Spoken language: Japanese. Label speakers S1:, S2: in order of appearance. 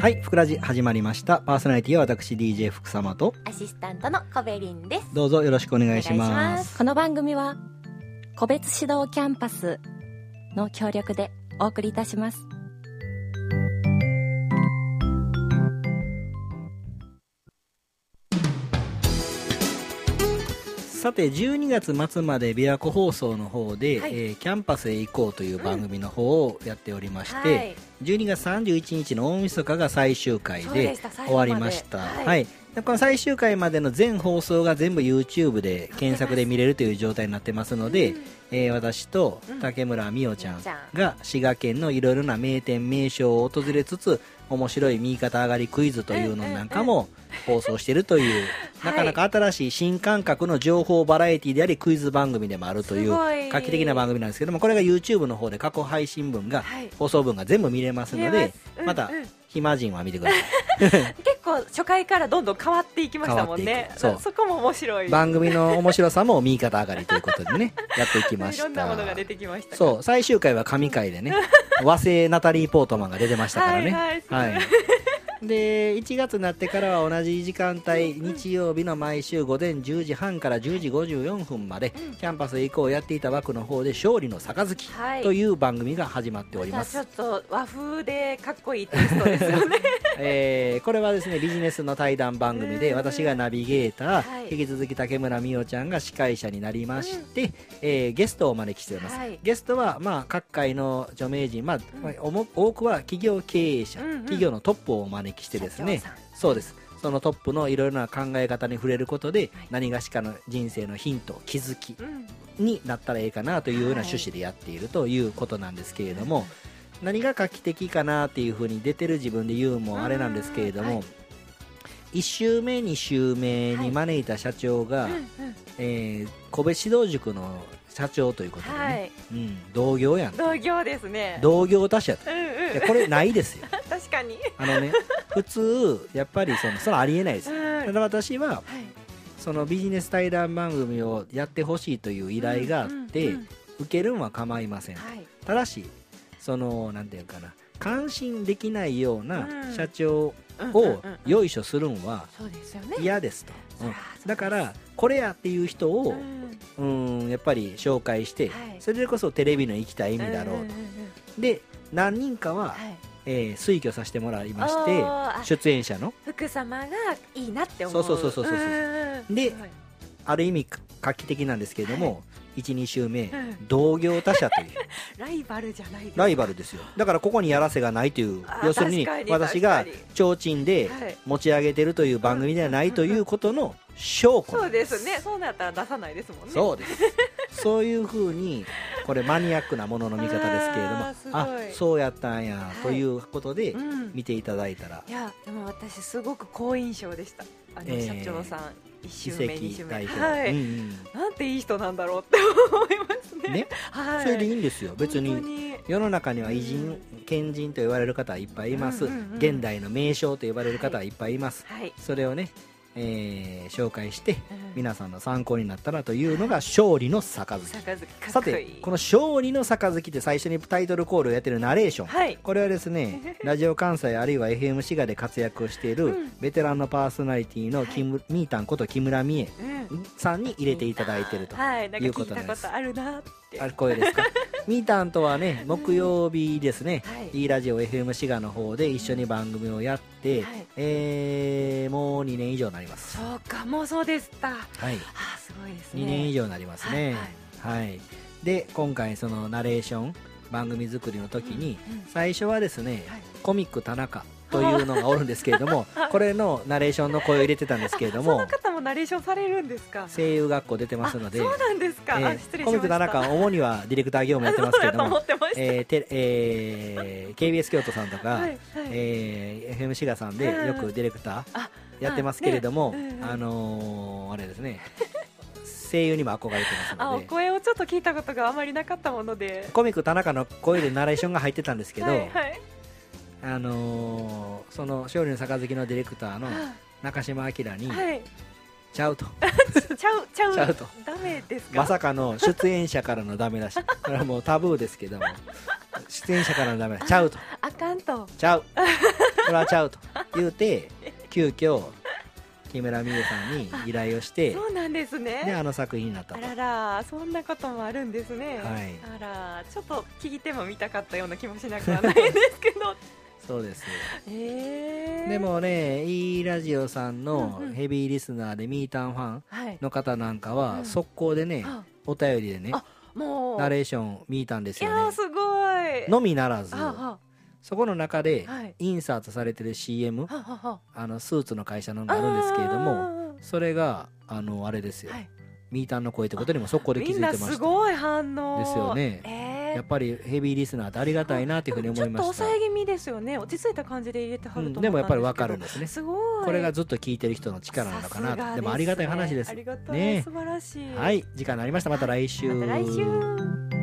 S1: はい、ふくらじ始まりました。パーソナリティは私 DJ 福様と、
S2: アシスタントのコベリンです。
S1: どうぞよろしくお願いしま。
S2: ます
S3: この番組は個別指導キャンパスの協力でお送りいたします
S1: さて、12月末まで琵琶湖放送の方で、
S2: はい。
S1: えーキャンパスへ行こうという番組の方をやっておりまして、
S2: はい。
S1: 12月31日の大晦日が最終回
S2: で。
S1: 終わりました。
S2: はい。
S1: はい。でこの最終回までの全放送が全部 YouTube で検索で見れるという状態になってますので、えー私と
S2: うん。
S1: 竹村美桜ちゃんが滋賀県のいろいろな名店名所を訪れつつ面白い右肩上がりクイズというのなんかも放送しているという、なかなか新しい新感覚の情報バラエティでありクイズ番組でもあるという
S2: すごい。
S1: 画期的な番組なんですけどもこれが YouTube の方で過去配信分が、
S2: はい。
S1: 放送分が全部見れますので
S2: 見れます。うん
S1: また
S2: うん
S1: 暇人は見てください。
S2: 結 構初回からどんどん変わっていきましたもんね。
S1: そう。
S2: そこも面白い。
S1: 番組の面白さも右肩上がりということでね やっていきまし
S2: いろんなものが
S1: た
S2: 出てきました
S1: そう最終回は神回でね和製ナタリー・ポートマンが出てましたからね。
S2: はいはい
S1: はいで1月になってからは同じ時間帯日曜日の毎週午前10時半から10時54分まで、
S2: うん。
S1: キャンパスへ行こうやっていた枠の方で勝利の杯
S2: はい。
S1: という番組が始まっております、
S2: ちょっと和風でかっこいいテイストですよね。
S1: えーこれはですねビジネスの対談番組で
S2: うん。
S1: 私がナビゲーター、
S2: はい
S1: 引き続き竹村美桜ちゃんが司会者になりまして、えーゲストをお招きしております、
S2: はい。
S1: ゲストは、まあ、各界の著名人、まあまあおも多くは企業経営者、
S2: うんうん。
S1: 企業のトップをお招きしてですね。そうです。そのトップのいろいろな考え方に触れることで、
S2: はい。
S1: 何がしかの人生のヒント気づき
S2: うん。
S1: になったらいいかなというような
S2: はい
S1: 趣旨でやっているということなんですけれども、何が画期的かなっていうふうに出てる自分で言うのもあれなんですけれども、
S2: うんはい
S1: 1週目2週目に招いた社長が、
S2: うんうん。
S1: えー個別指導塾の社長ということでね、
S2: はい。
S1: うん、同業やん
S2: 同業ですね。
S1: 同業他社と。
S2: うんうん。
S1: これないですよ。
S2: 確かに。
S1: あのね普通やっぱりそのそれありえないです。
S2: うん。
S1: ただ私は
S2: はい。
S1: そのビジネス対談番組をやってほしいという依頼があって、
S2: うんうんうん。
S1: 受けるんは構いません、
S2: はい。
S1: ただしそのなんていうかな感心できないような
S2: うん。
S1: 社長
S2: うんうん
S1: を
S2: うん
S1: よいしょするんは嫌ですと、だからこれやっていう人
S2: う
S1: を
S2: ん。
S1: うんやっぱり紹介して、
S2: はい。
S1: それでこそテレビの生きた意味だろうと、で何人かは、
S2: はい。
S1: えー推挙させてもらいまして出演者の。
S2: 福様がいいなって思う。
S1: そうそうそうそうそうですある意味画期的なんですけれども、12週目、
S2: うん。
S1: 同業他社という。
S2: ライバルじゃないです。
S1: ライバルですよ。だからここにやらせがないという。要するに私が提灯で
S2: はい。
S1: 持ち上げてるという番組ではないということの証拠
S2: そうですね。そうなったら出さないですもんね。
S1: そうです。そういうふうにこれマニアックなものの見方ですけれども。
S2: あ
S1: そうやったんや
S2: はい。
S1: ということで
S2: うん。
S1: 見ていただいたら。
S2: いやでも私すごく好印象でした。あの
S1: えー
S2: 社長さん一
S1: 遺
S2: 周目。二周
S1: 跡代
S2: 目。はい、
S1: 表うん
S2: なんていい人なんだろうって思いますね。
S1: うんね。
S2: はい。
S1: それでいいんですよ。別に。世の中には偉人賢人と言われる方はいっぱいいます。
S2: うんうんうん
S1: 現代の名将と呼ばれる方はいっぱいいます。
S2: はい、
S1: それをねえー紹介して
S2: うん。
S1: 皆さんの参考になったらというのが勝利の杯。さてこの勝利の杯って最初にタイトルコールをやってるナレーション。
S2: はい。
S1: これはですね ラジオ関西あるいは FM 滋賀で活躍をしている
S2: うん。
S1: ベテランのパーソナリティのキム、ミータンこと木村美恵
S2: うん
S1: さんに入れていただいてると
S2: はいなんか
S1: いうこ
S2: 聞いた
S1: となんです
S2: ことあるなって
S1: あれ声ですか？ミータンとはね木曜日ですね、
S2: はい。
S1: いいラジオ FM 滋賀の方で一緒に番組をやって、
S2: はい。
S1: えーもう2年以上になります。
S2: そうかもうそうでした。
S1: はい。
S2: あすごいですね。
S1: 2年以上になりますね。はい、で今回そのナレーション番組作りの時に、
S2: うんうん。
S1: 最初はですね、
S2: はい。
S1: コミック田中というのがおるんですけれども これのナレーションの声を入れてたんですけれど
S2: そ
S1: も
S2: の方もナレーションされるんですか？
S1: 声優学校出てますので
S2: あそうなんですか、あ
S1: えー
S2: 失礼
S1: コミック田中は主にはディレクター業務やってますけれどもえーてえー KBS 京都さんとか、
S2: はいはい。
S1: えー FM 滋賀さんでよくディレクター
S2: あ
S1: やってますけれども、
S2: あね。うんうん。
S1: あのーあれですね声優にも憧れてますので。
S2: 声をちょっと聞いたことがあまりなかったもので。
S1: コミック田中の声でナレーションが入ってたんですけど、
S2: はいはい
S1: あのーその勝利の杯のディレクターの中島明に、
S2: はい。
S1: ちゃうと。
S2: ちゃうちゃう。
S1: ちゃうと。
S2: ダメですか？
S1: まさかの出演者からのダメ出し。これはもうタブーですけども。出演者からのダメ出し。ちゃうと。
S2: あかんと。
S1: ちゃう。これはちゃうと言うて急遽木村美優さんに依頼をして
S2: そうなんですね。
S1: であの作品になったと。
S2: あららそんなこともあるんですね、
S1: はい。
S2: あらちょっと聞いても見たかったような気もしなくはないですけど
S1: そうです
S2: えー、
S1: でもね E ラジオさんのヘビーリスナーでミータンファン
S2: はい。
S1: の方なんか
S2: うん。
S1: は速攻でね
S2: あ。
S1: お便りでね
S2: あもう。
S1: ナレーション見たんですよね。
S2: いやーすごい。
S1: のみならず
S2: あ
S1: そこの中で
S2: はい。
S1: インサートされてる CM あのスーツの会社のがあるんですけれども
S2: も
S1: それがあのあれですよ。
S2: はい、
S1: ミータンの声ってことにも速攻で気づいてますした。
S2: ごい反応。
S1: ですよね。
S2: えー
S1: やっぱりヘビーリスナーってありがたいなっていうふうに思いました。
S2: ちょっと抑え気味ですよね。落ち着いた感じで入れては
S1: うん
S2: るとで
S1: もやっぱりわかるんですね。
S2: すごい。
S1: これがずっと聞いてる人の力なのかな。とでもありがたい話です。
S2: ありがたい、
S1: ね
S2: 素晴らしい。
S1: はい。時間になりました。また来週。
S2: また来週